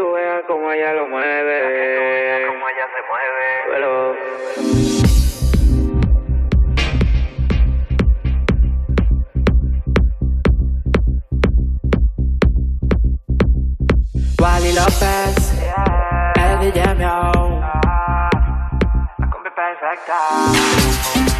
Tú veas cómo ella lo mueve. Cómo ella se mueve. Pero... Wally López, el DJ Miau, la combi perfecta.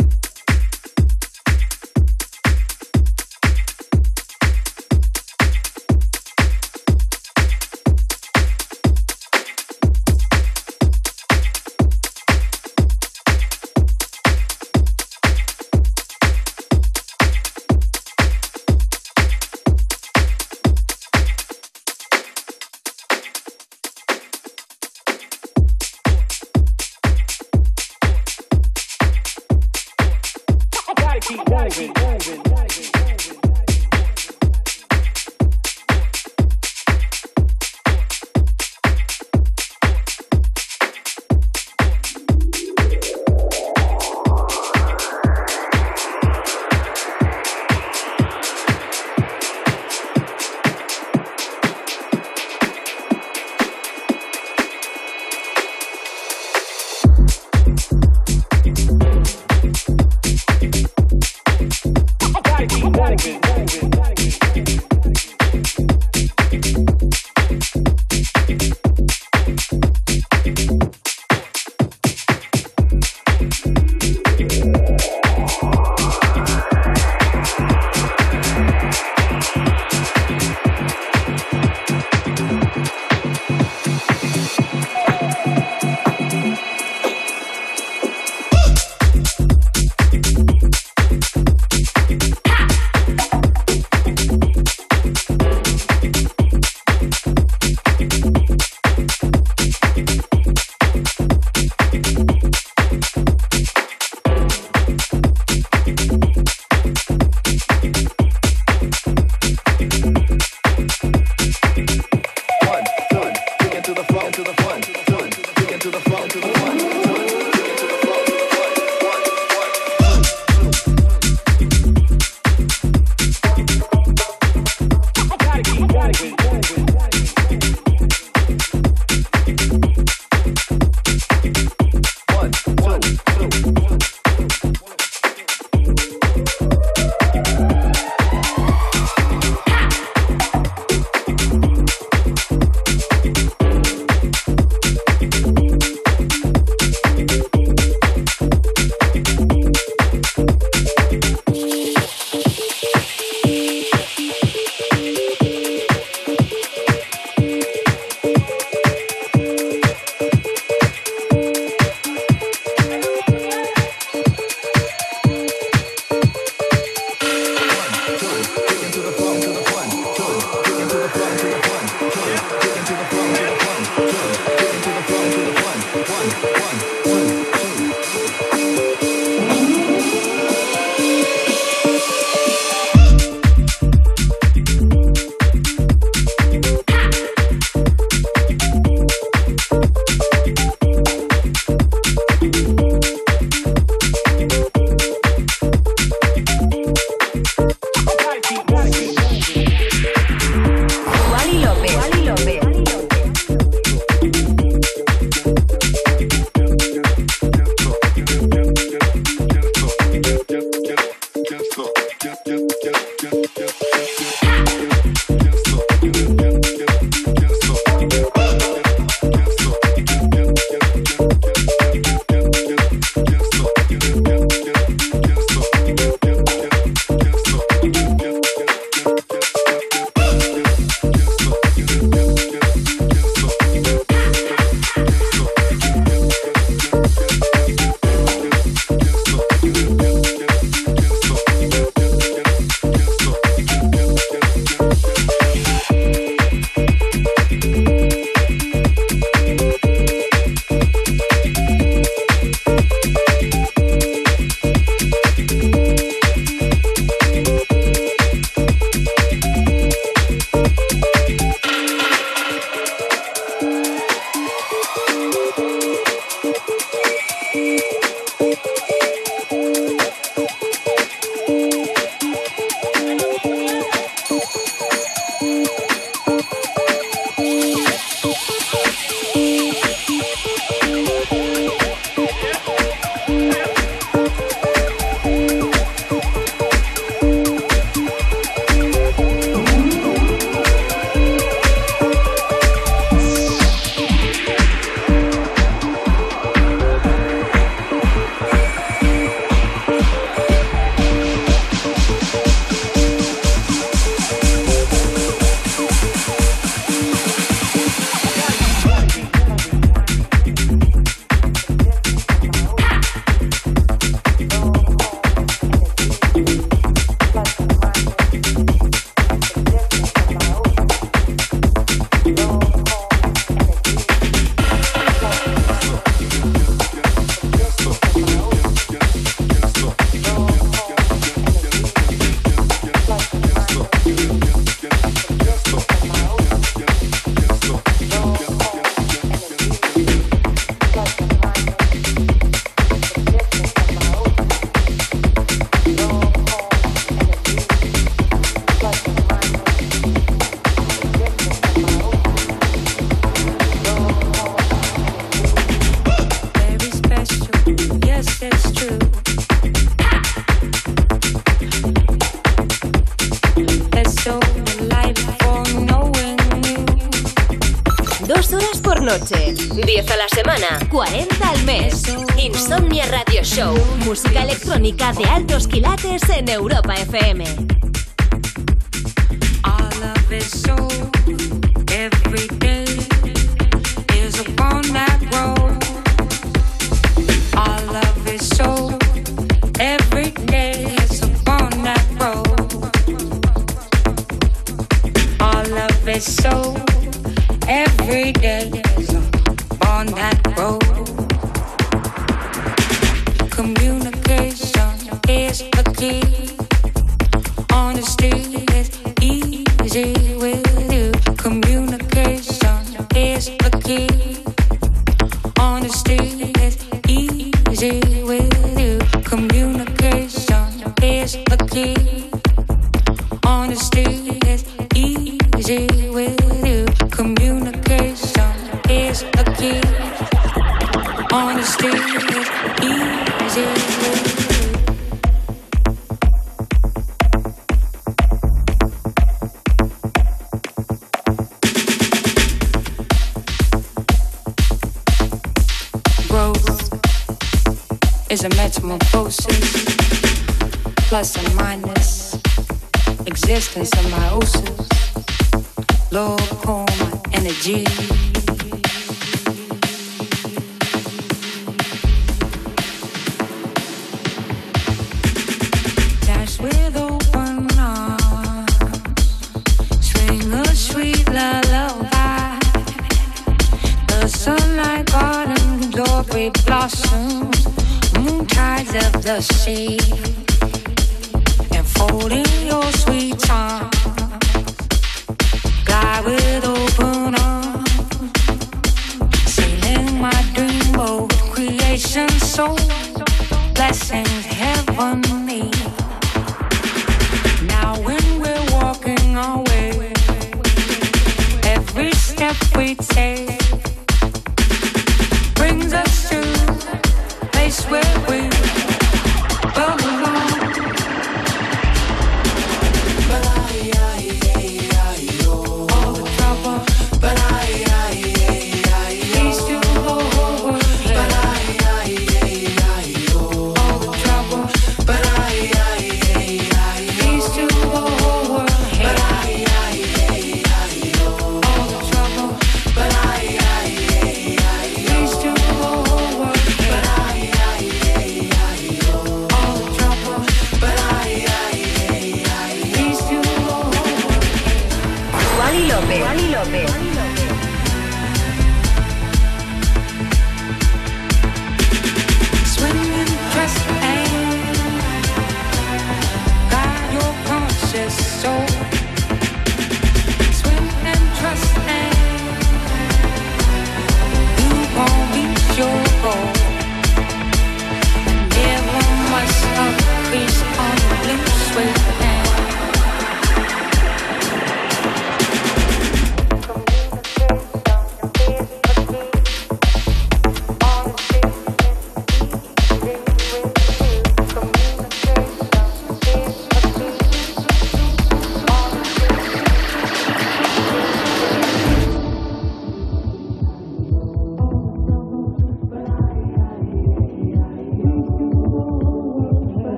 is on the loose with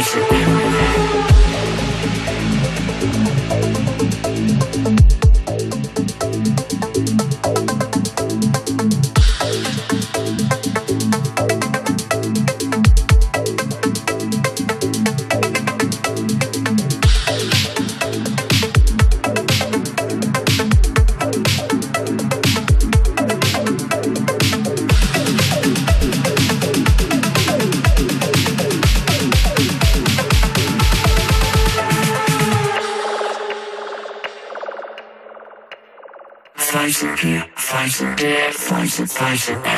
一緒。Imagine.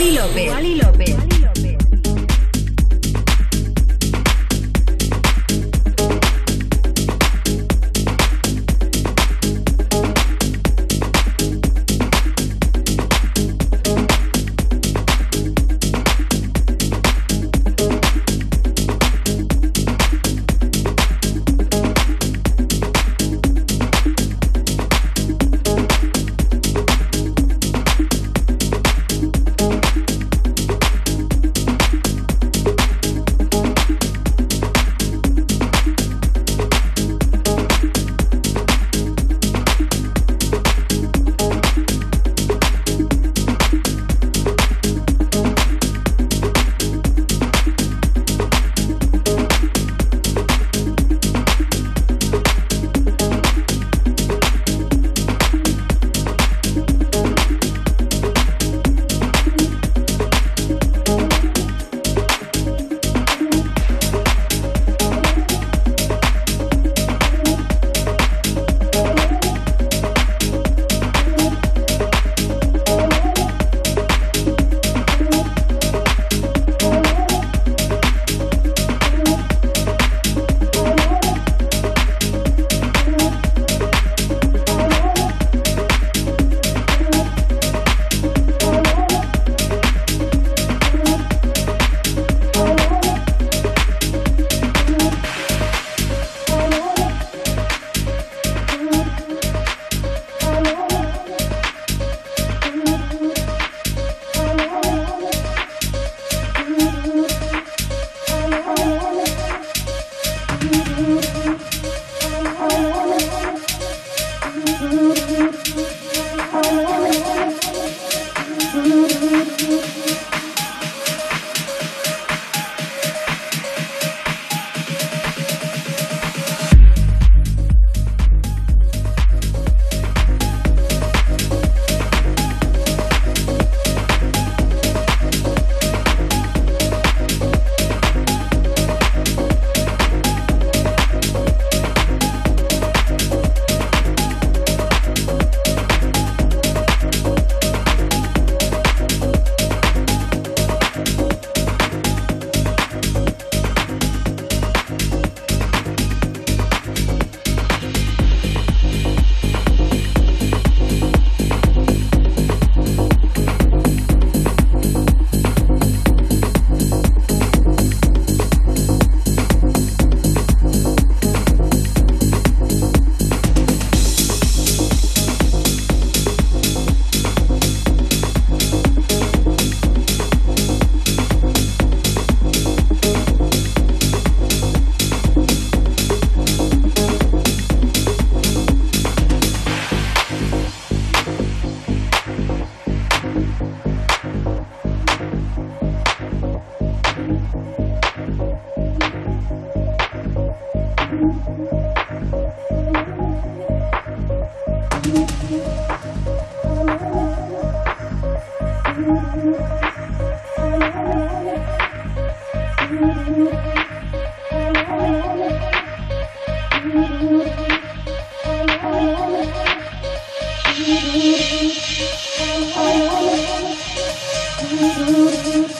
Wally López. López. Thank you.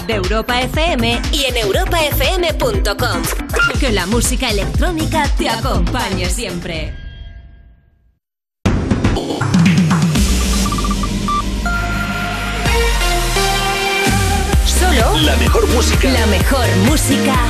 App de Europa FM y en europafm.com. Que la música electrónica te acompañe siempre. Solo La mejor música. la mejor música del 2000 hasta